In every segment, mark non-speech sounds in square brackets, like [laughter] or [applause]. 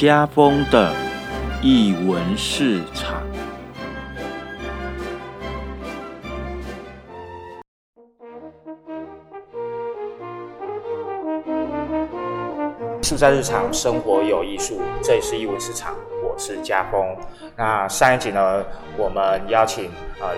家风的译文市场。艺术在日常生活有艺术，这里是艺文市场，我是家峰。那上一集呢，我们邀请呃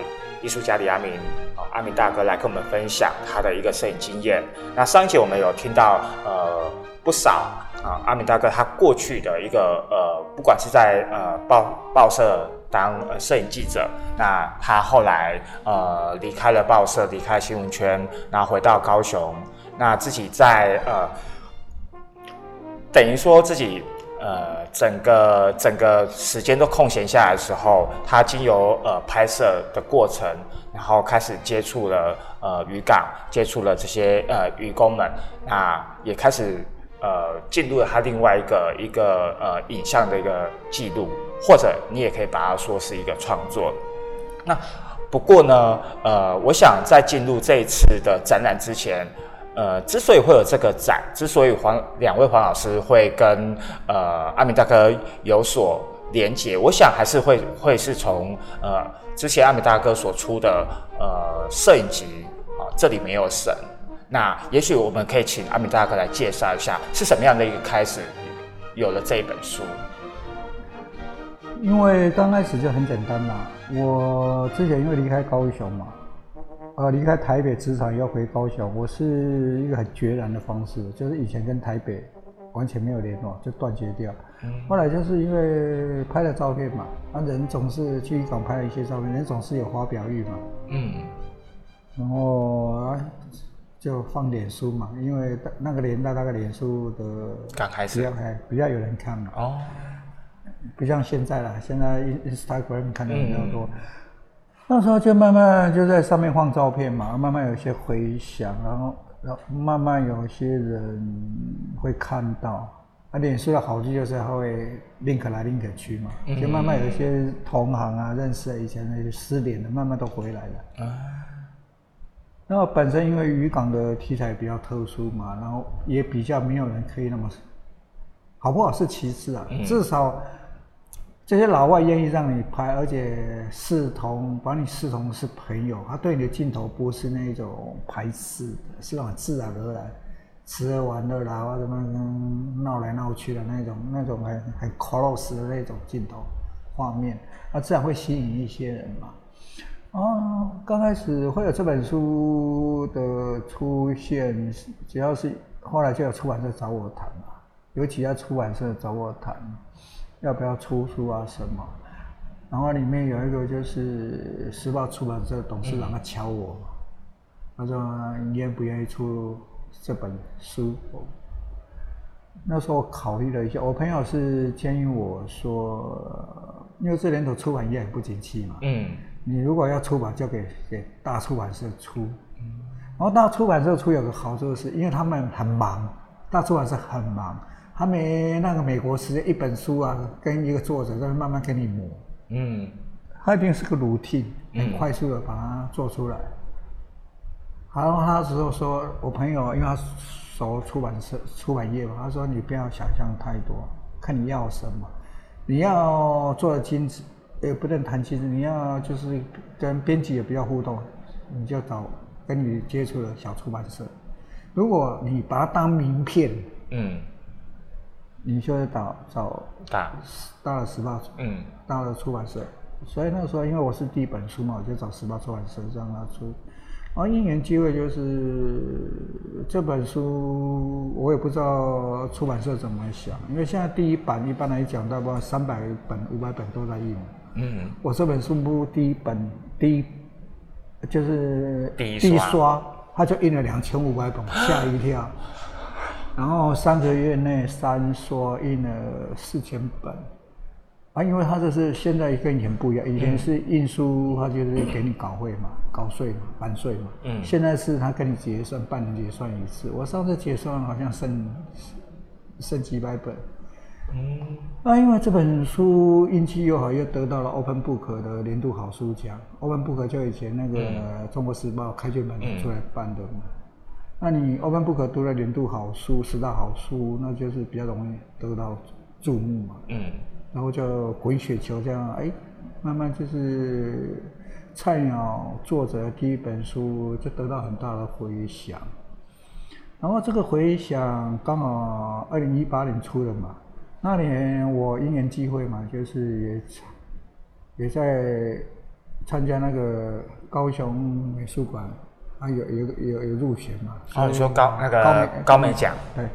艺术家李阿明，啊阿明大哥来跟我们分享他的一个摄影经验。那上一集我们有听到呃不少啊阿米大哥他过去的一个呃，不管是在呃报报社当呃摄影记者，那他后来呃离开了报社，离开新闻圈，然后回到高雄，那自己在呃。等于说自己呃整个整个时间都空闲下来的时候，他经由呃拍摄的过程，然后开始接触了呃渔港，接触了这些呃渔工们，那也开始呃进入了他另外一个一个呃影像的一个记录，或者你也可以把它说是一个创作。那不过呢，呃，我想在进入这一次的展览之前。呃，之所以会有这个展，之所以黄两位黄老师会跟呃阿明大哥有所连结，我想还是会会是从呃之前阿明大哥所出的呃摄影集啊，这里没有神。那也许我们可以请阿米大哥来介绍一下是什么样的一个开始，有了这一本书。因为刚开始就很简单嘛，我之前因为离开高雄嘛。呃，离开台北职场要回高雄，我是一个很决然的方式，就是以前跟台北完全没有联络，就断绝掉。后来就是因为拍了照片嘛，啊，人总是去港拍了一些照片，人总是有发表欲嘛。嗯。然后啊，就放脸书嘛，因为那个年代那个脸书的刚开始比较比较有人看嘛。哦。不像现在了，现在 Instagram 看的比较多。那时候就慢慢就在上面放照片嘛，慢慢有一些回响，然后然后慢慢有些人会看到。啊，脸书的好处就是它会 link 来 link 去嘛，就慢慢有一些同行啊，认识以前那些失联的，慢慢都回来了。啊。然后本身因为渔港的题材比较特殊嘛，然后也比较没有人可以那么好不好是其次啊，至少。这些老外愿意让你拍，而且视同把你视同是朋友，他对你的镜头不是那种排斥的，是那种自然而然，吃喝玩乐啦，或者什么闹来闹去的那种，那种很很 close 的那种镜头画面，那自然会吸引一些人嘛。啊，刚开始会有这本书的出现，主要是后来就有出版社找我谈嘛，有几家出版社找我谈。要不要出书啊？什么？然后里面有一个就是时报出版社董事长，他敲我，他说：“你愿不愿意出这本书？”那时候我考虑了一下，我朋友是建议我说：“因为这年头出版业很不景气嘛，嗯，你如果要出版，就给给大出版社出。然后大出版社出有个好处是，因为他们很忙，大出版社很忙。”他们那个美国时间一本书啊，跟一个作者在慢慢给你磨，嗯，他一定是个 routine，很快速的把它做出来。然后他时候说，我朋友因为他熟出版社出版业嘛，他说你不要想象太多，看你要什么，你要做的精致，也不能谈精致，你要就是跟编辑也比较互动，你就找跟你接触的小出版社。如果你把它当名片，嗯。你就找找大大了时报，嗯，大了出版社，所以那个时候因为我是第一本书嘛，我就找时报出版社让他出。然后因缘机会就是这本书，我也不知道出版社怎么想，因为现在第一版一般来讲大概三百本、五百本都在印。嗯，我这本书不第一本第一就是第一刷，他就印了两千五百本，吓一跳。然后三个月内三刷印了四千本，啊，因为他这是现在跟以前不一样，以前是印书，他就是给你稿费嘛，稿税嘛，版税嘛，嗯，现在是他跟你结算，半年结算一次。我上次结算好像剩剩几百本，嗯，啊，因为这本书运气又好，又得到了 Open Book 的年度好书奖，Open Book 就以前那个中国时报开卷本出来办的嘛。那你 Open Book 读了年度好书、十大好书，那就是比较容易得到注目嘛，嗯，然后就滚雪球这样，哎，慢慢就是菜鸟作者第一本书就得到很大的回响，然后这个回响刚好二零一八年出的嘛，那年我因缘际会嘛，就是也也在参加那个高雄美术馆。啊，有有有有入选嘛？哦，你说高那个高美奖，对，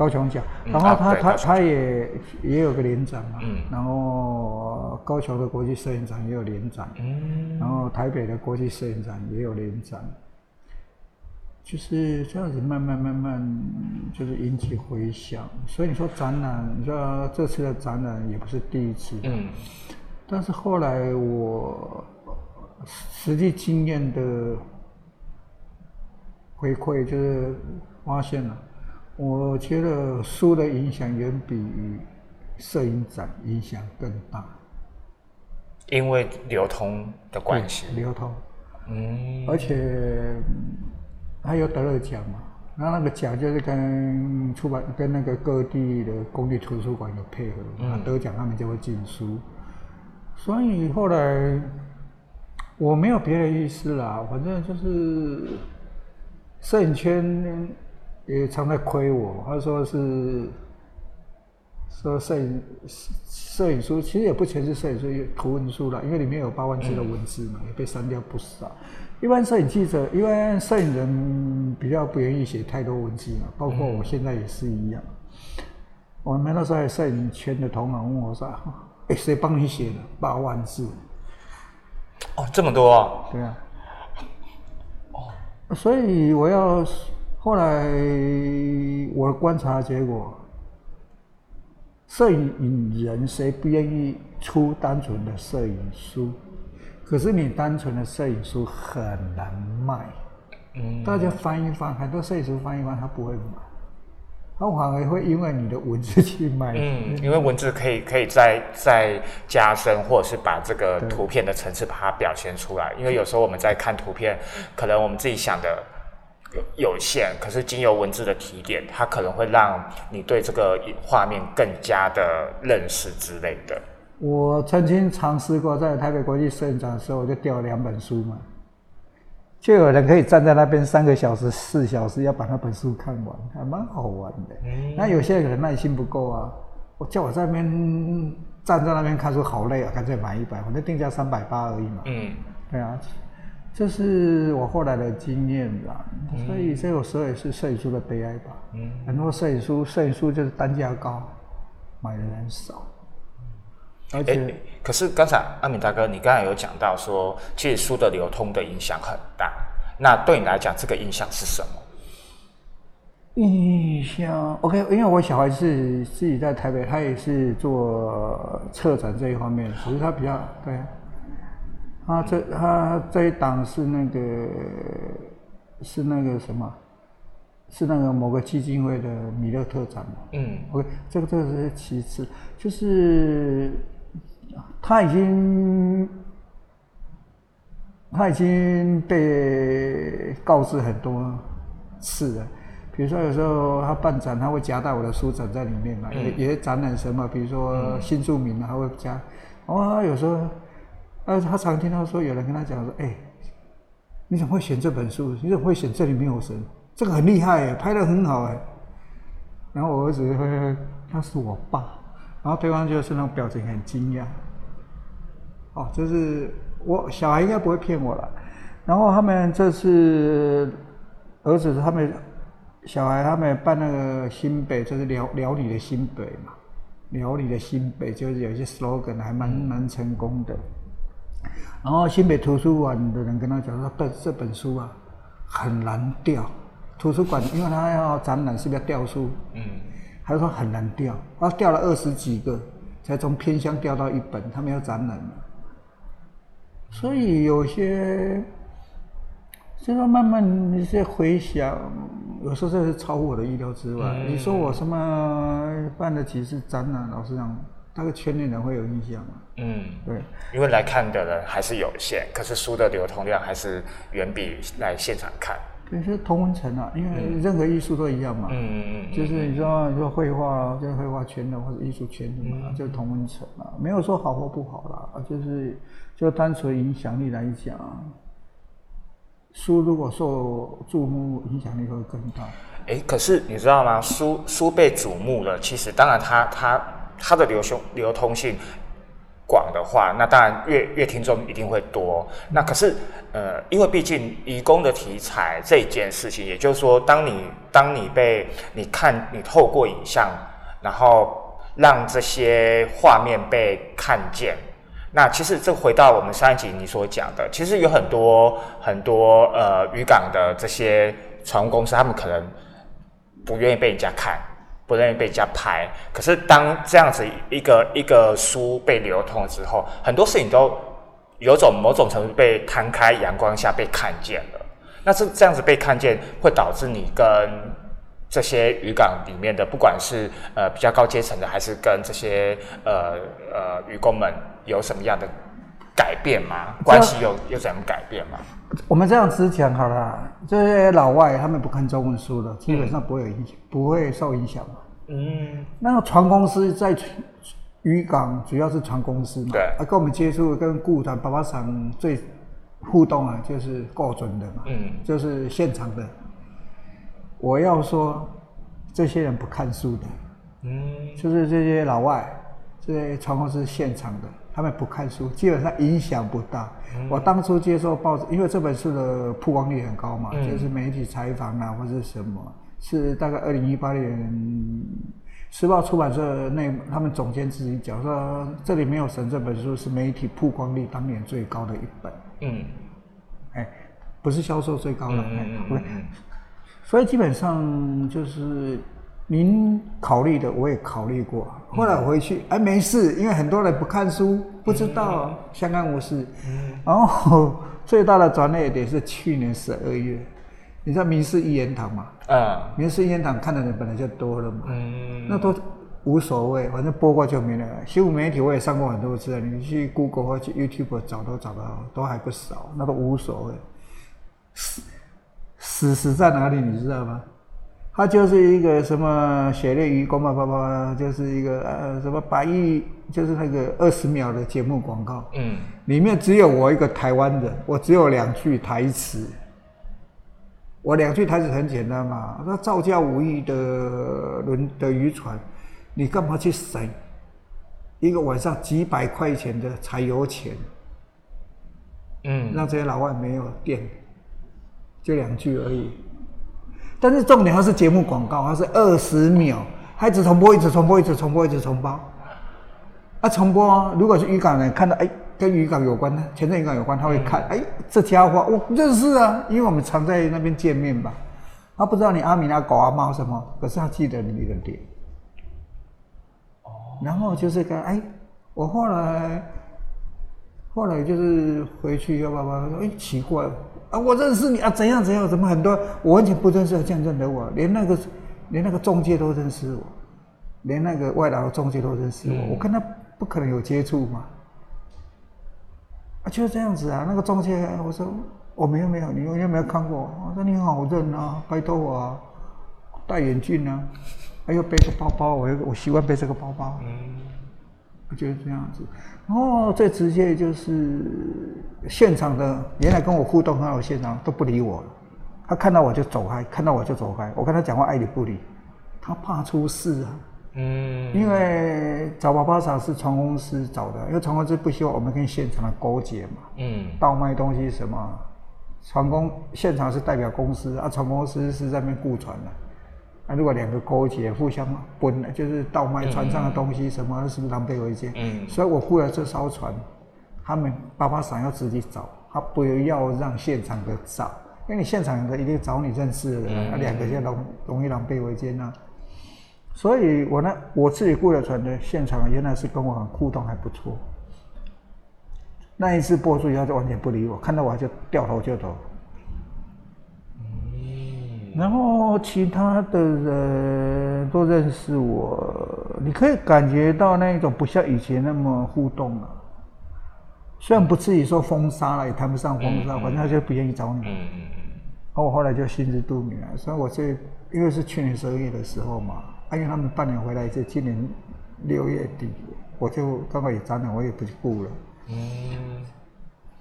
高雄奖。然后他他他也也有个连展嘛，嗯，然后高雄的国际摄影展也有连展，嗯，然后台北的国际摄影展也有连展，就是这样子慢慢慢慢就是引起回响。所以你说展览，你说这次的展览也不是第一次，嗯，但是后来我实际经验的。回馈就是发现了，我觉得书的影响远比摄影展影响更大，因为流通的关系。流通，嗯，而且他有得了奖嘛，那那个奖就是跟出版跟那个各地的公立图书馆有配合，嗯，得奖他们就会进书，所以后来我没有别的意思啦，反正就是。摄影圈也常在亏我，他说是说摄影摄影书，其实也不全是摄影书，图文书了，因为里面有八万字的文字嘛，也被删掉不少。一般摄影记者，一般摄影人比较不愿意写太多文字嘛，包括我现在也是一样。我们那时候摄影圈的同行问我说：“哎，谁帮你写的八万字？”哦，这么多？对啊。哦所以我要后来我观察结果，摄影人谁不愿意出单纯的摄影书？可是你单纯的摄影书很难卖。嗯，大家翻一翻，很多摄影书翻一翻，他不会买。他反而会因为你的文字去卖，嗯，因为文字可以可以再再加深，或者是把这个图片的层次把它表现出来。因为有时候我们在看图片，可能我们自己想的有有限，可是经由文字的提点，它可能会让你对这个画面更加的认识之类的。我曾经尝试过在台北国际摄影展的时候，我就掉了两本书嘛。就有人可以站在那边三个小时、四小时，要把那本书看完，还蛮好玩的。那有些人耐心不够啊，我叫我在那边站在那边看书好累啊，干脆买一本，反正定价三百八而已嘛。嗯，对啊，这是我后来的经验啦。所以这有时候也是摄影书的悲哀吧。嗯，很多摄影书，摄影书就是单价高，买的人少。而且，可是刚才阿敏大哥，你刚才有讲到说，其实书的流通的影响很大。那对你来讲，这个影响是什么？影响 OK，因为我小孩是自己在台北，他也是做策展这一方面，只是他比较对。他这他这一档是那个是那个什么？是那个某个基金会的米勒特展嘛？嗯，OK，这个这个是其次，就是。他已经，他已经被告知很多次了。比如说，有时候他办展，他会夹带我的书展在里面嘛，也也展览什么，比如说新著名，他会加。哦，有时候，呃，他常听到说有人跟他讲说：“哎，你怎么会选这本书？你怎么会选这里没有神？这个很厉害哎，拍的很好哎。”然后我儿子会，他是我爸，然后对方就是那种表情很惊讶。哦，就是我小孩应该不会骗我了。然后他们这次儿子他们小孩他们办那个新北，就是辽辽宁的新北嘛，辽宁的新北就是有一些 slogan 还蛮蛮成功的。然后新北图书馆的人跟他讲说，这这本书啊很难掉，图书馆因为他要展览是不是要掉书？嗯，他说很难掉，他掉了二十几个，才从偏乡调到一本，他们要展览嘛。所以有些，现在慢慢一些回想，有时候这是超乎我的意料之外。你说我什么办了几次展览，老实讲，那个圈内人会有印象吗？嗯，对，因为来看的人还是有限，可是书的流通量还是远比来现场看也是同文层啊，因为任何艺术都一样嘛。嗯嗯嗯。就是你说你说绘画，就是绘画圈的或者艺术圈的嘛，就是同文层啊，没有说好或不好啦，就是就单纯影响力来讲，书如果受注目，影响力会更大。哎，可是你知道吗？书书被瞩目了，其实当然它它它的流通流通性广的话，那当然越越听众一定会多。那可是呃，因为毕竟移工的题材这件事情，也就是说，当你当你被你看你透过影像，然后让这些画面被看见，那其实这回到我们上一集你所讲的，其实有很多很多呃渔港的这些船务公司，他们可能。不愿意被人家看，不愿意被人家拍。可是当这样子一个一个书被流通之后，很多事情都有种某种程度被摊开阳光下被看见了。那这这样子被看见，会导致你跟这些渔港里面的，不管是呃比较高阶层的，还是跟这些呃呃渔工们有什么样的改变吗？关系有有怎么改变吗？我们这样子讲好了，这些老外他们不看中文书的，基本上不会有影响，不会受影响嘛。嗯，那个船公司在渔港主要是船公司嘛，对，啊，跟我们接触跟雇团、爸爸厂最互动啊，就是够准的嘛，嗯，就是现场的。我要说，这些人不看书的，嗯，就是这些老外，这些船公司现场的。他们不看书，基本上影响不大。我当初接受报纸，因为这本书的曝光率很高嘛，就是媒体采访啊，或者什么，是大概二零一八年《时报》出版社那他们总监自己讲说，这里没有神这本书是媒体曝光率当年最高的一本。嗯，哎，不是销售最高的，嗯嗯所以基本上就是。您考虑的我也考虑过，后来我回去，哎，没事，因为很多人不看书，不知道相安无事。然后最大的转捩点是去年十二月，你知道民事一言堂嘛？啊，民事一言堂看的人本来就多了嘛，那都无所谓，反正播过就没了。新闻媒体我也上过很多次，你去 Google 或去 YouTube 找都找到，都还不少，那都无所谓。死死死在哪里，你知道吗？他就是一个什么血泪愚公嘛，爸爸就是一个呃什么百亿，就是那个二十秒的节目广告，嗯，里面只有我一个台湾人，我只有两句台词，我两句台词很简单嘛，那造价五亿的轮的渔船，你干嘛去省？一个晚上几百块钱的柴油钱？嗯，让这些老外没有电，就两句而已。但是重点它是节目广告，它是二十秒，它一直重播，一直重播，一直重播，一直重播。啊，重播！如果是渔港人看到，哎，跟渔港有关的，前镇渔港有关，他会看，哎，这家伙我认识啊，因为我们常在那边见面吧。他不知道你阿米阿狗阿猫什么，可是他记得你的脸。哦。然后就是个，哎，我后来，后来就是回去要爸爸说，哎，奇怪。啊，我认识你啊，怎样怎样？怎么很多我完全不认识，这样认得我，连那个连那个中介都认识我，连那个外劳的中介都认识我，我跟他不可能有接触嘛。啊，就是这样子啊。那个中介，我说我没有没有，你有没有看过？我说你很好认啊，拜托我啊，戴眼镜啊，还要背个包包，我我习惯背这个包包。嗯，我就是这样子。然后，最直接就是现场的，原来跟我互动很好，现场都不理我了。他看到我就走开，看到我就走开。我跟他讲话爱理不理，他怕出事啊。嗯。因为找宝宝厂是船公司找的，因为船公司不希望我们跟现场的勾结嘛。嗯。倒卖东西什么，船公现场是代表公司啊，船公司是在那边雇船的。那如果两个勾结，互相奔，就是倒卖船上的东西，什么是不是狼狈为奸？嗯，所以我雇了这艘船，他们爸爸想要自己找，他不要让现场的找，因为你现场的一定找你认识的人，那两个就容容易狼狈为奸呐。所以我呢，我自己雇了船的现场，原来是跟我很互动，还不错。那一次播出以后，就完全不理我，看到我就掉头就走。然后其他的人都认识我，你可以感觉到那一种不像以前那么互动了。虽然不至于说封杀了，也谈不上封杀，反正他就不愿意找你。嗯嗯我后来就心知肚明了，所以我这因为是去年十二月的时候嘛，因为他们半年回来，就今年六月底，我就刚好也展览，我也不去顾了。嗯。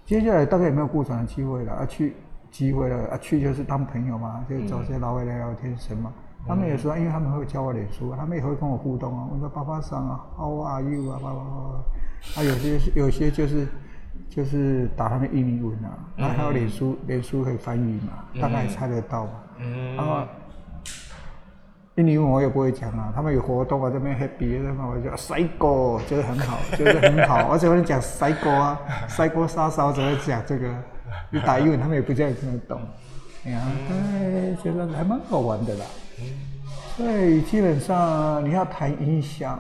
接下来大概也没有顾展的机会了，啊去机会了，啊去就是当朋友嘛，就找些老外聊聊天什么。他们也说，因为他们会教我脸书，他们也会跟我互动啊。我说爸爸桑啊，How are you 啊，爸爸爸爸。啊，有些有些就是就是打他们印尼文啊，然后还有脸书，脸书可以翻译嘛，大概猜得到嘛。嗯。啊，印尼文我也不会讲啊，他们有活动啊，这边 happy 的嘛，我就 psycho 觉得很好，觉得很好，而且我讲 psycho 啊，psycho 杀手怎么讲这个？[laughs] 你打英文他们也不见得听得懂。哎呀，哎，觉得还蛮好玩的啦。所以基本上你要谈影响，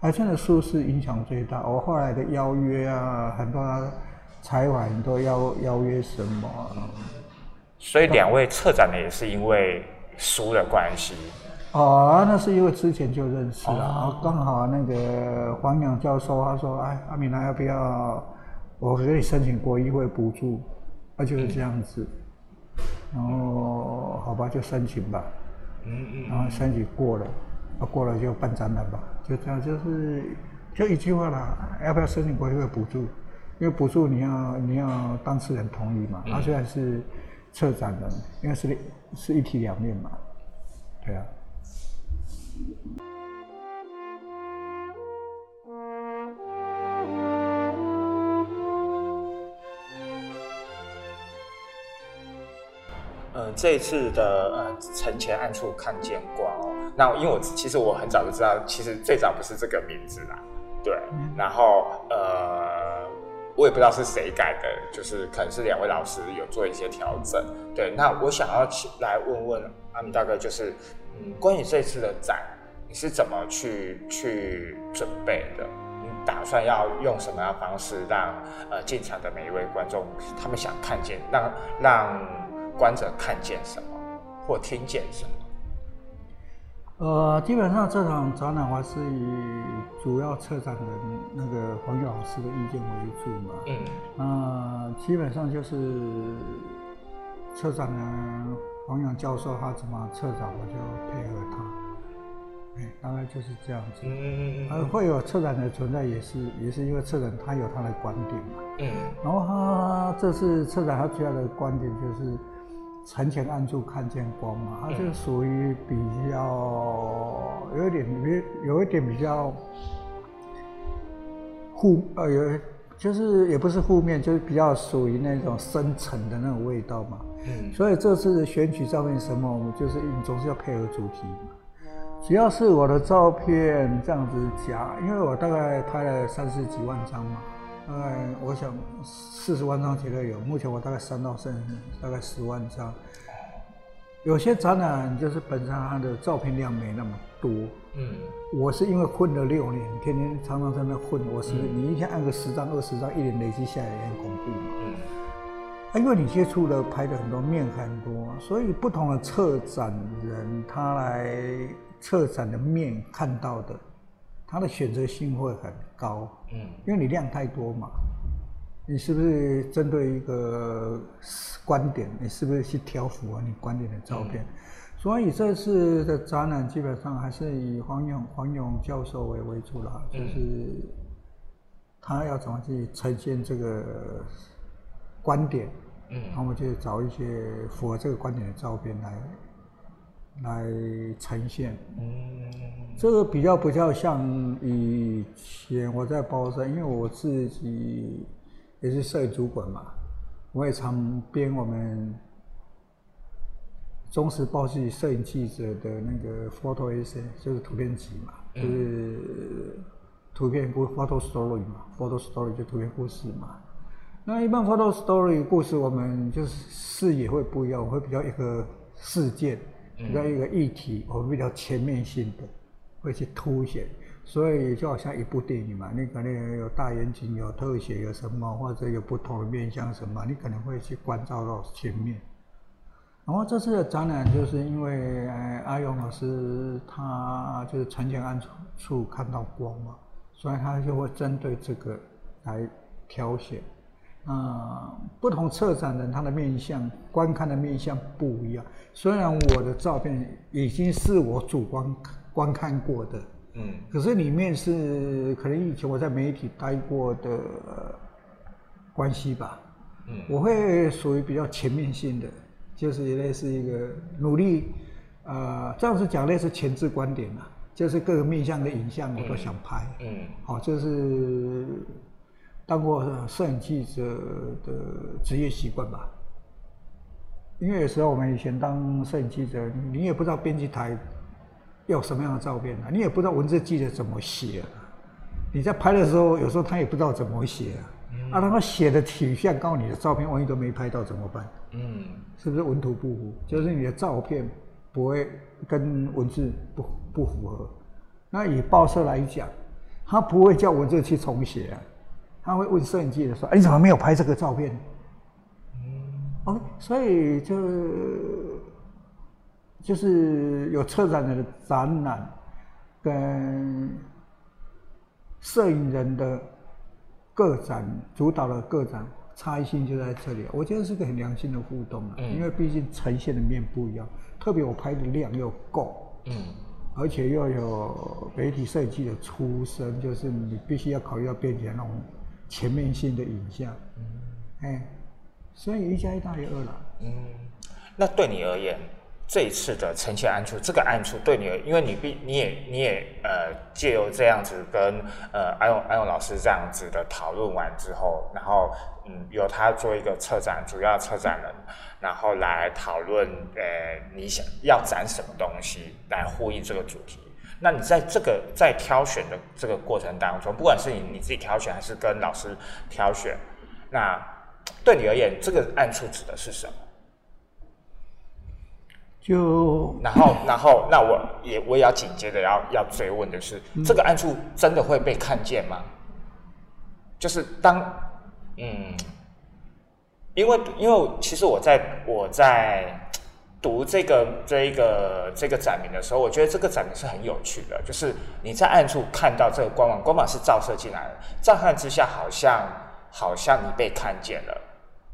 还真的书是影响最大。我后来的邀约啊，很多采访都邀邀约什么。所以两位策展的也是因为书的关系。哦，那是因为之前就认识了，刚好那个黄洋教授他说：“哎，阿米娜要不要我给你申请过议会补助？”那就是这样子。然后好吧，就申请吧。嗯嗯，然后申请过了，啊过了就办展览吧，就这样，就是就一句话啦，要不要申请国会补助？因为补助你要你要当事人同意嘛，他虽然是策展人，因为是是一体两面嘛，对啊。这次的呃，城前暗处看见光哦。那因为我其实我很早就知道，其实最早不是这个名字啦，对。然后呃，我也不知道是谁改的，就是可能是两位老师有做一些调整。对，那我想要来问问阿米大哥，就是嗯，关于这次的展，你是怎么去去准备的？你打算要用什么样的方式让呃进场的每一位观众他们想看见，让让。观者看见什么，或听见什么？呃，基本上这场展览还是以主要策展人那个黄老师的意见为主嘛。嗯。那基本上就是策展人黄勇教授他怎么策展，我就配合他。哎，大概就是这样子。嗯嗯嗯。而会有策展的存在，也是也是因为策展他有他的观点嘛。嗯。然后他这次策展他主要的观点就是。城前暗处看见光嘛，它就属于比较有一点有有一点比较负呃有就是也不是负面，就是比较属于那种深沉的那种味道嘛。嗯。所以这次的选取照片什么，我们就是总是要配合主题嘛。只要是我的照片这样子夹，因为我大概拍了三十几万张嘛。大概我想四十万张绝对有，目前我大概三到剩大概十万张。有些展览就是本身它的照片量没那么多。嗯。我是因为混了六年，天天常常在那混，我是你一天按个十张二十张，一年累积下来也很恐怖嘛。嗯。啊，因为你接触的拍的很多面很多，所以不同的策展人他来策展的面看到的。它的选择性会很高，嗯，因为你量太多嘛，你是不是针对一个观点，你是不是去挑符合你观点的照片？所以这次的展览基本上还是以黄勇黄勇教授为为主了，就是他要怎么去呈现这个观点，嗯，我就找一些符合这个观点的照片来。来呈现，嗯，这个比较比较像以前我在包山，因为我自己也是摄影主管嘛，我也常编我们中时报系摄影记者的那个 photo essay，就是图片集嘛，就是图片故 photo story 嘛，photo story 就图片故事嘛。那一般 photo story 故事，我们就是视野会不一样，我会比较一个事件。比较一个议题，我们比较全面性的会去凸显，所以就好像一部电影嘛，你可能有大远景、有特写、有什么，或者有不同的面向什么，你可能会去关照到前面。然后这次的展览就是因为阿勇老师他就是城前暗处看到光嘛，所以他就会针对这个来挑选。啊，不同策展人他的面相、观看的面相不一样。虽然我的照片已经是我主观观看过的，嗯，可是里面是可能以前我在媒体待过的关系吧，嗯，我会属于比较全面性的，就是类似一个努力，呃，这样子讲类似前置观点嘛，就是各个面向的影像我都想拍，嗯，好，就是。当过摄影记者的职业习惯吧，因为有时候我们以前当摄影记者，你也不知道编辑台要什么样的照片啊，你也不知道文字记者怎么写啊。你在拍的时候，有时候他也不知道怎么写啊。啊，他写的体像，告诉你的照片万一都没拍到怎么办？嗯，是不是文图不符？就是你的照片不会跟文字不不符合。那以报社来讲，他不会叫文字去重写啊。他会问摄影记者说：“哎，你怎么没有拍这个照片？”嗯，OK，所以就就是有策展人的展览跟摄影人的个展主导的个展差异性就在这里。我觉得是个很良性的互动啊，因为毕竟呈现的面不一样，特别我拍的量又够，嗯，而且又有媒体设计的出身，就是你必须要考虑到编辑那种。全面性的影像，嗯，哎，所以一加一大于二了。嗯，那对你而言，这一次的呈现案处，这个案处对你，因为你必你也你也呃借由这样子跟呃安永安永老师这样子的讨论完之后，然后嗯由他做一个策展主要策展人，然后来讨论呃你想要展什么东西来呼应这个主题。那你在这个在挑选的这个过程当中，不管是你你自己挑选，还是跟老师挑选，那对你而言，这个案处指的是什么？就然后 [laughs] 然后，那我也我也要紧接着要要追问的是，这个暗处真的会被看见吗？就是当嗯，因为因为其实我在我在。读这个这一个这个展名的时候，我觉得这个展名是很有趣的。就是你在暗处看到这个光芒，光芒是照射进来的，乍看之下好像好像你被看见了。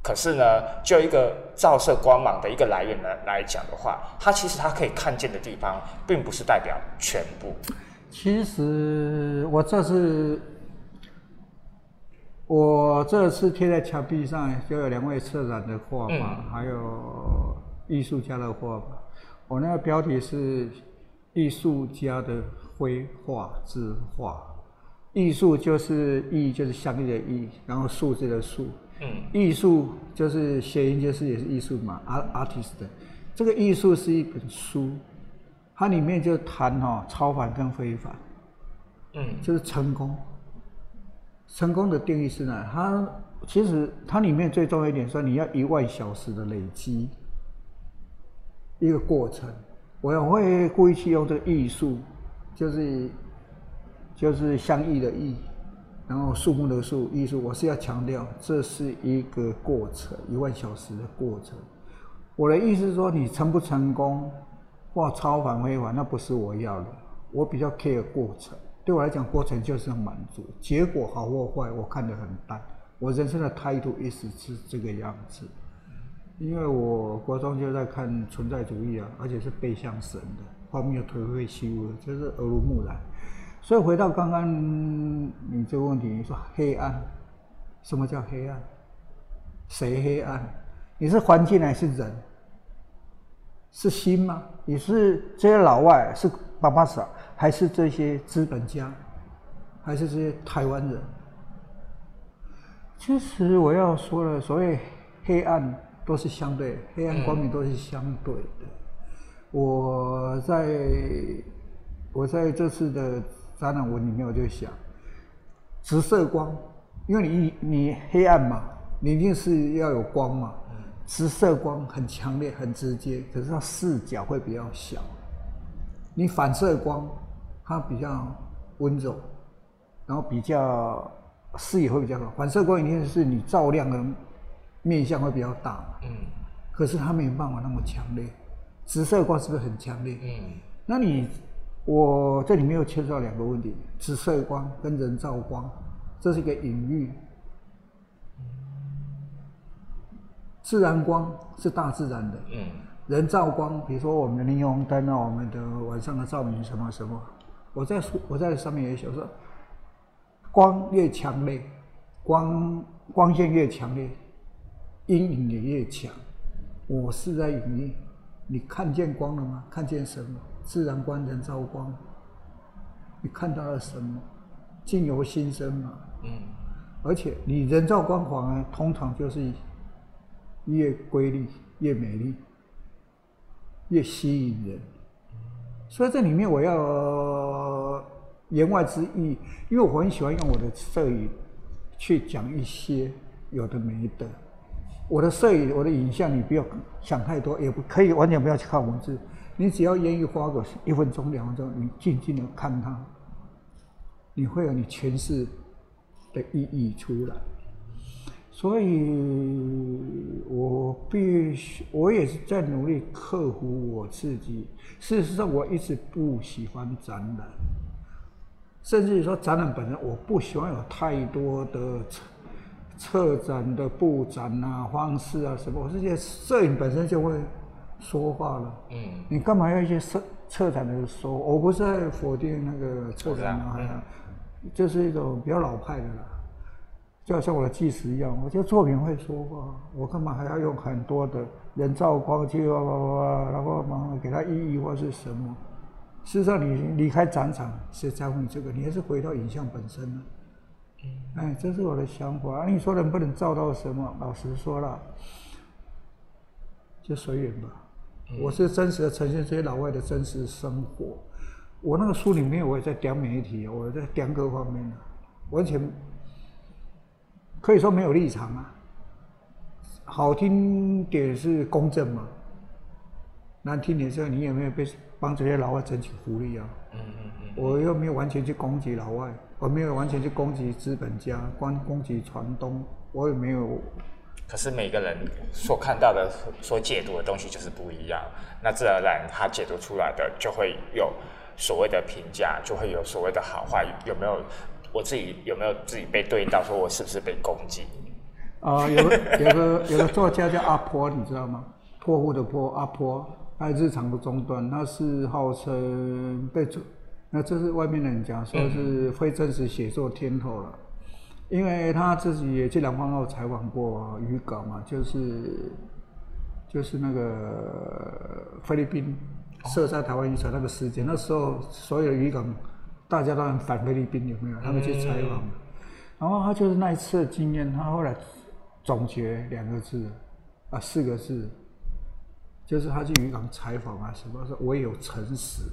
可是呢，就一个照射光芒的一个来源呢来讲的话，它其实它可以看见的地方，并不是代表全部。其实我这次我这次贴在墙壁上，就有两位策展的画嘛，还有。艺术家的画吧，我那个标题是“艺术家的绘画之画”。艺术就是“艺”，就是相应的“艺”，然后数字的“数”。嗯。艺术就是谐音，就是也是艺术嘛，art artist 的。这个艺术是一本书，它里面就谈哈超凡跟非凡。嗯。就是成功。成功的定义是呢？它其实它里面最重要一点说，你要一万小时的累积。一个过程，我也会故意去用这个艺术，就是就是相异的异，然后树木的树，艺术，我是要强调这是一个过程，一万小时的过程。我的意思是说，你成不成功，或超凡非凡，那不是我要的。我比较 care 过程，对我来讲，过程就是满足，结果好或坏，我看得很淡。我人生的态度一直是这个样子。因为我国中就在看存在主义啊，而且是背向神的，后面又颓废虚无，就是耳濡目染。所以回到刚刚你这个问题，你说黑暗，什么叫黑暗？谁黑暗？你是环境还是人？是心吗？你是这些老外，是爸爸傻，还是这些资本家，还是这些台湾人？其实我要说的，所谓黑暗。都是相对，黑暗光明都是相对的。我在我在这次的展览文里面，我就想，直射光，因为你你黑暗嘛，你一定是要有光嘛。直射光很强烈、很直接，可是它视角会比较小。你反射光，它比较温柔，然后比较视野会比较好。反射光一定是你照亮的。面相会比较大，嗯，可是它没有办法那么强烈。直射光是不是很强烈？嗯，那你我这里面又牵涉到两个问题：紫色光跟人造光，这是一个隐喻。自然光是大自然的，嗯，人造光，比如说我们的霓虹灯啊，我们的晚上的照明什么什么，我在书我在上面也写说，光越强烈，光光线越强烈，阴影也越强。我是在隐喻，你看见光了吗？看见什么？自然光、人造光，你看到了什么？境由心生嘛。嗯。而且你人造光环呢，通常就是越瑰丽、越美丽、越吸引人。所以这里面我要言外之意，因为我很喜欢用我的摄影去讲一些有的没的。我的摄影，我的影像，你不要想太多，也不可以完全不要去看文字。你只要愿意花个一分钟、两分钟，你静静的看它，你会有你诠释的意义出来。所以我必须，我也是在努力克服我自己。事实上，我一直不喜欢展览，甚至于说展览本身，我不喜欢有太多的。策展的布展啊、方式啊什么，我是觉得摄影本身就会说话了。嗯，你干嘛要一些策策展的说？我不是在否定那个策展啊，这是一种比较老派的啦。就好像我的纪实一样，我觉得作品会说话，我干嘛还要用很多的人造光去哇哇哇，然后嘛给它意义或是什么？事实上，你离开展场，谁在乎你这个？你还是回到影像本身呢？哎，这是我的想法。你说能不能照到什么？老实说了，就随缘吧。我是真实的呈现这些老外的真实生活。我那个书里面我也在讲媒体，我在讲各方面的，完全可以说没有立场啊。好听点是公正嘛，难听点是，你有没有被帮这些老外争取福利啊？嗯嗯嗯。我又没有完全去攻击老外。我没有完全去攻击资本家，光攻击船东，我也没有。可是每个人所看到的、所解读的东西就是不一样，那自然而然他解读出来的就会有所谓的评价，就会有所谓的好坏。有没有我自己有没有自己被对应到，说我是不是被攻击？啊，有有个有个作家叫阿坡，你知道吗？破户的破，阿坡，他日常的终端，他是号称被。那这是外面的人讲，说是非真实写作天后了，因为他自己也去南方澳采访过渔港嘛，就是就是那个菲律宾射杀台湾渔船那个事件，那时候所有的渔港大家都很反菲律宾，有没有？他们去采访，然后他就是那一次的经验，他后来总结两个字啊，四个字，就是他去渔港采访啊，什么说我有诚实。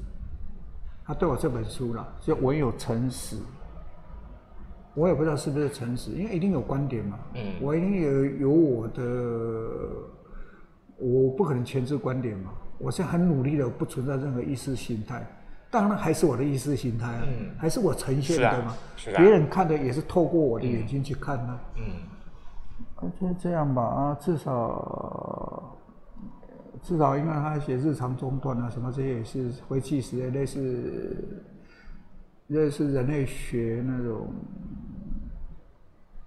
他对我这本书了，就我有诚实。我也不知道是不是诚实，因为一定有观点嘛。嗯。我一定有有我的，我不可能全知观点嘛。我是很努力的，不存在任何意识形态。当然还是我的意识形态啊，还是我呈现的嘛。是啊。别人看的也是透过我的眼睛去看的。嗯。就这样吧啊，至少。至少因为他写日常中断啊，什么这些也是回气时类似类似人类学那种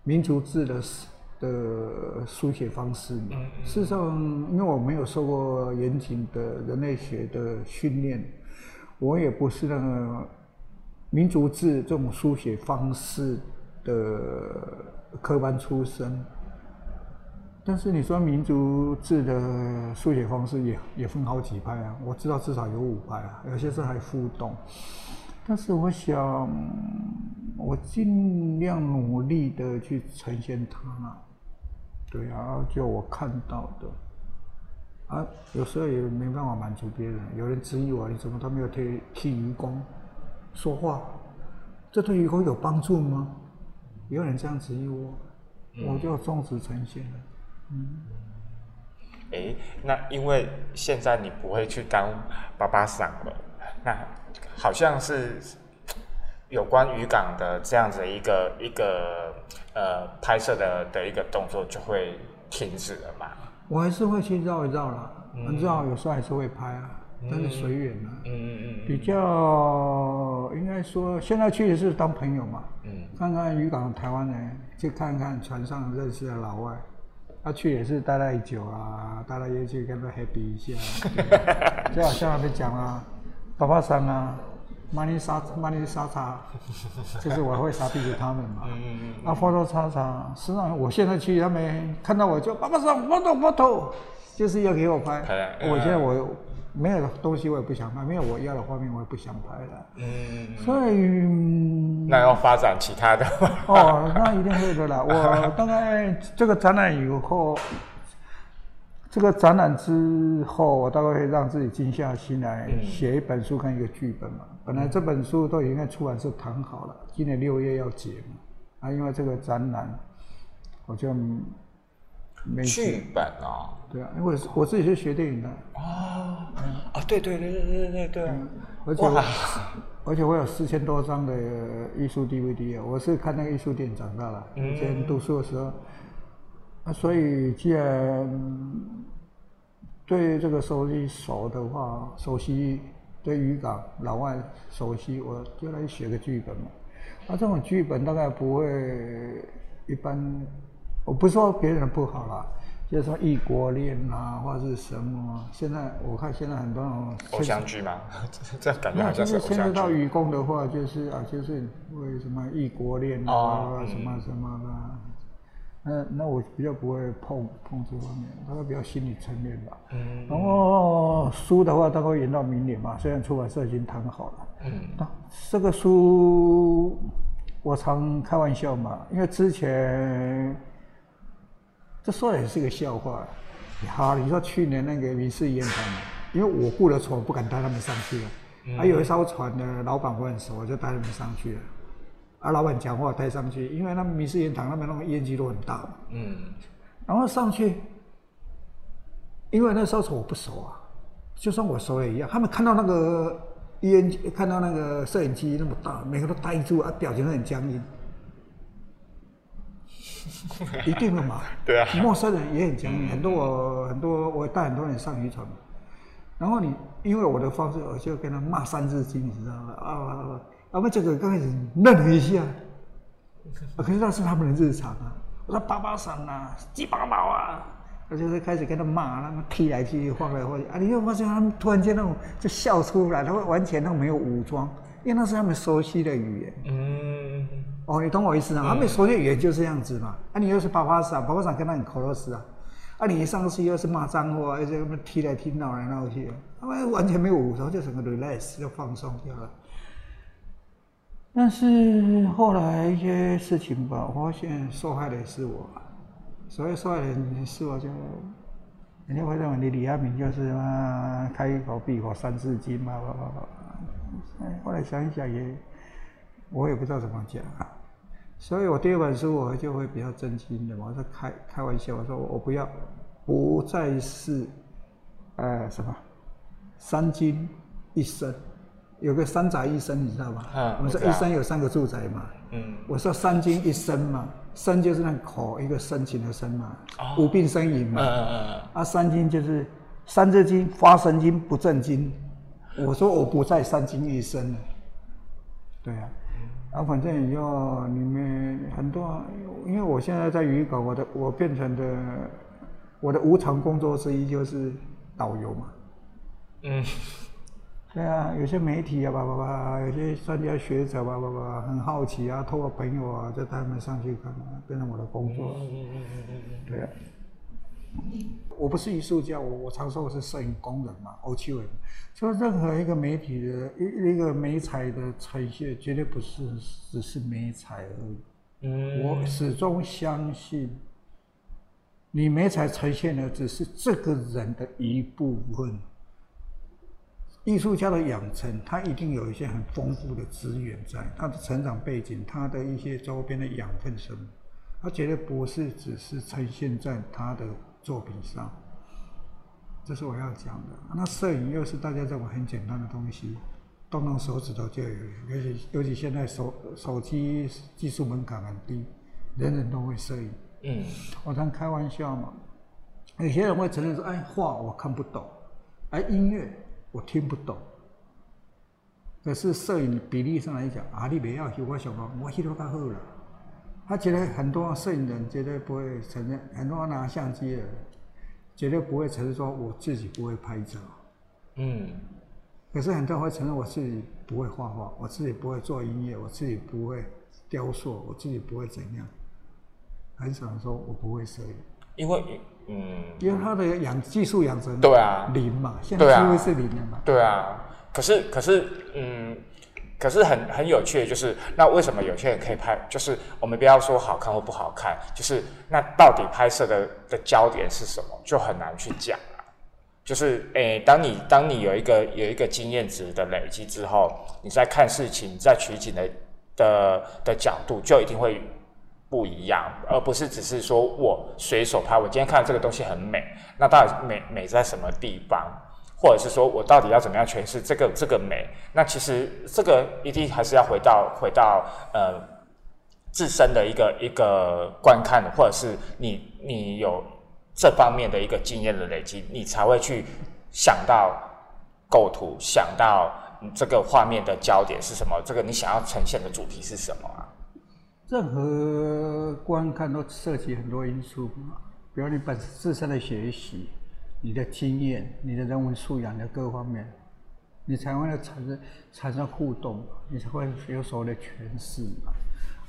民族志的的书写方式。事实上，因为我没有受过严谨的人类学的训练，我也不是那个民族志这种书写方式的科班出身。但是你说民族志的书写方式也也分好几派啊，我知道至少有五派啊，有些是还互动。但是我想，我尽量努力的去呈现它，对啊，就我看到的，啊，有时候也没办法满足别人。有人质疑我，你怎么都没有替替愚公说话？这对愚公有帮助吗？有人这样质疑我，我就终止呈现了。嗯，哎，那因为现在你不会去当爸爸桑了，那好像是有关渔港的这样子一个一个呃拍摄的的一个动作就会停止了嘛？我还是会去绕一绕啦，绕有时候还是会拍啊，但是随缘啊。嗯嗯嗯，比较应该说现在去的是当朋友嘛，嗯，看看渔港台湾人，去看看船上认识的老外。他去也是待太久啊，待了也去跟他 happy 一下，[laughs] 就好像他们讲啊，爸爸桑啊，马尼沙马尼沙茶，就是我会杀逼给他们嘛。[laughs] 嗯嗯啊，佛头叉叉，实际上我现在去，他们看到我就爸爸桑，我头我头，就是要给我拍。我现在我。没有东西我也不想拍，没有我要的画面我也不想拍了。嗯，所以那要发展其他的。哦，那一定会的啦。我大概这个展览以后，这个展览之后，我大概会让自己静下心来写一本书跟一个剧本嘛。本来这本书都已经在出版社谈好了，今年六月要结嘛。啊，因为这个展览，我就。剧本啊，对啊，因为我自己是学电影的。啊，啊，对对对对对对对，而且而且我有四千多张的艺术 DVD 啊，我是看那个艺术电影长大的，以前读书的时候，啊，所以既然对这个熟悉熟的话，熟悉对渔港老外熟悉，我就来写个剧本嘛，啊，这种剧本大概不会一般。我不说别人不好啦，就是说异国恋啊，或者是什么。现在我看现在很多偶像剧嘛，[laughs] 这感觉好像是偶像剧。牵涉到愚公的话，就是啊，就是为什么异国恋啊，什么什么的。那那我比较不会碰碰这方面，大概比较心理层面吧。嗯。然后书的话，大概延到明年嘛，虽然出版社已经谈好了。嗯。那这个书，我常开玩笑嘛，因为之前。这说也是个笑话，好，你说去年那个民事烟台，因为我雇的船我不敢带他们上去了，还有一艘船的老板我很熟，我就带他们上去了。啊，老板讲话带上去，因为他们民事烟台那边那个烟机都很大嘛。嗯。然后上去，因为那艘船我不熟啊，就算我熟也一样。他们看到那个烟，看到那个摄影机那么大，每个都呆住啊，表情都很僵硬。[laughs] 一定的嘛，对啊，陌生人也很僵硬，很多我很多我带很多人上渔船，然后你因为我的方式，我就跟他骂三字经，你知道吗？啊。啊啊，我们这个刚开始愣了一下，啊可是那是他们的日常啊。我说八八三啊，鸡巴毛啊，我就是开始跟他骂，他们踢来踢去，晃来晃去啊，你就发现他们突然间那种就笑出来，他会完全都没有武装，因为那是他们熟悉的语言。嗯。哦，你懂我意思啊？他们说的语言就是这样子嘛。啊，你又是巴巴桑，巴巴桑跟他很 close 啊。啊，你一上去又是骂脏话，又是他们踢来踢闹来闹去，他们完全没有武装，就整个 relax 就放松掉了。但是后来一些事情吧，我发现受害的是我，所以受害人是我，就人家会认为你李亚明就是嘛，开一口闭口三字经嘛，后来想一想也。我也不知道怎么讲啊，所以我第二本书我就会比较真心的，我说开开玩笑，我说我不要，不再是，呃什么，三金一生，有个三宅一生，你知道吗？嗯，我们说一生有三个住宅嘛。嗯。我说三金一生嘛，生就是那口一个深情的生嘛，无病呻吟嘛。嗯嗯嗯。啊，三金就是三字经、发神经、不正经。我说我不在三金一生了。对啊。啊，反正以后你们很多，因为我现在在渔港，我的我变成的我的无偿工作之一就是导游嘛。嗯。对啊，有些媒体啊，叭叭叭，有些专家学者叭叭叭，很好奇啊，透过朋友啊，就带他们上去看，变成我的工作。嗯嗯嗯嗯嗯。对啊。我不是艺术家，我我常说我是摄影工人嘛，欧气伟。说任何一个媒体的一一个美彩的呈现，绝对不是只是美彩而已。嗯，我始终相信，你美彩呈现的只是这个人的一部分。艺术家的养成，他一定有一些很丰富的资源在，他的成长背景，他的一些周边的养分什么，他绝对不是只是呈现在他的。作品上，这是我要讲的。那摄影又是大家认为很简单的东西，动动手指头就有。尤其尤其现在手手机技术门槛很低，人人都会摄影。嗯，我常开玩笑嘛，有些人会承认说：“哎，画我看不懂，哎，音乐我听不懂。”可是摄影比例上来讲，啊，你不要修我想讲，我修得较好了。他觉得很多摄影人绝对不会承认，很多拿相机的绝对不会承认说我自己不会拍照。嗯。可是很多人会承认我自己不会画画，我自己不会做音乐，我自己不会雕塑，我自己不会怎样。很少人说我不会摄影。因为，嗯。因为他的养技术养成。对啊。零嘛，现在几乎是零的嘛。对啊。可是，可是，嗯。可是很很有趣的就是，那为什么有些人可以拍？就是我们不要说好看或不好看，就是那到底拍摄的的焦点是什么，就很难去讲啊。就是诶，当你当你有一个有一个经验值的累积之后，你在看事情、在取景的的的角度，就一定会不一样，而不是只是说我随手拍。我今天看到这个东西很美，那到底美美在什么地方？或者是说我到底要怎么样诠释这个这个美？那其实这个一定还是要回到回到呃自身的一个一个观看，或者是你你有这方面的一个经验的累积，你才会去想到构图，想到这个画面的焦点是什么，这个你想要呈现的主题是什么啊？任何观看都涉及很多因素嘛，比如你本自身的学习。你的经验、你的人文素养的各方面，你才会产生产生互动，你才会有所谓的诠释嘛。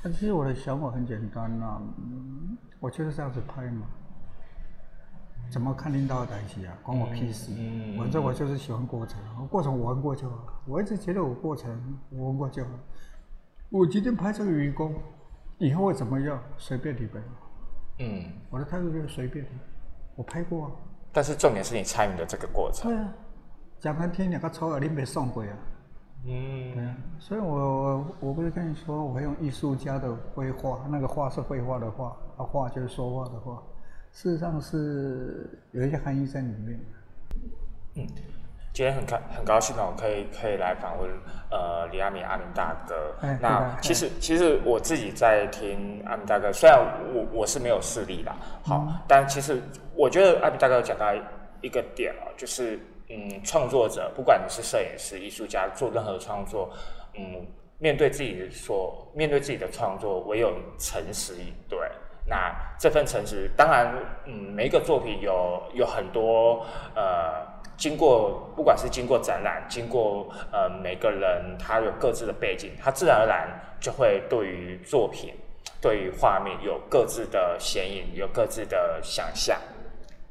啊其实我的想法很简单呐，我就是这样子拍嘛。怎么看领导的东西啊？关我屁事！反正我就是喜欢过程，过程我玩过就好。我一直觉得我过程我玩过就好。我今天拍这个愚公，以后会怎么样？随便你呗。嗯，我的态度就是随便。我拍过啊。但是重点是你参与的这个过程。对啊，讲难听两个丑耳你没送过啊。嗯。对啊，所以我我不是跟你说，我会用艺术家的绘画，那个画是绘画的画，啊画就是说话的话，事实上是有一些含义在里面。嗯。今天很开很高兴哦，可以可以来访问呃李阿敏阿明大哥。那其实其实我自己在听阿明大哥，虽然我我是没有视力啦，好，但其实我觉得阿明大哥讲到一个点啊，就是嗯，创作者不管你是摄影师、艺术家，做任何创作，嗯，面对自己所面对自己的创作，唯有诚实以对。那这份诚实，当然，嗯，每一个作品有有很多呃。经过不管是经过展览，经过呃每个人他有各自的背景，他自然而然就会对于作品、对于画面有各自的显影，有各自的想象。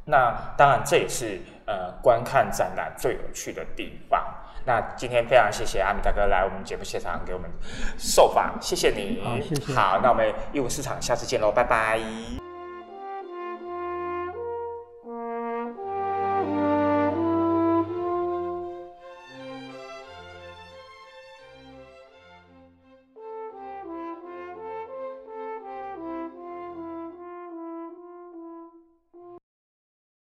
那当然这也是呃观看展览最有趣的地方。那今天非常谢谢阿米大哥来我们节目现场给我们受访，谢谢你。好，谢谢。好，那我们义乌市场下次见喽，拜拜。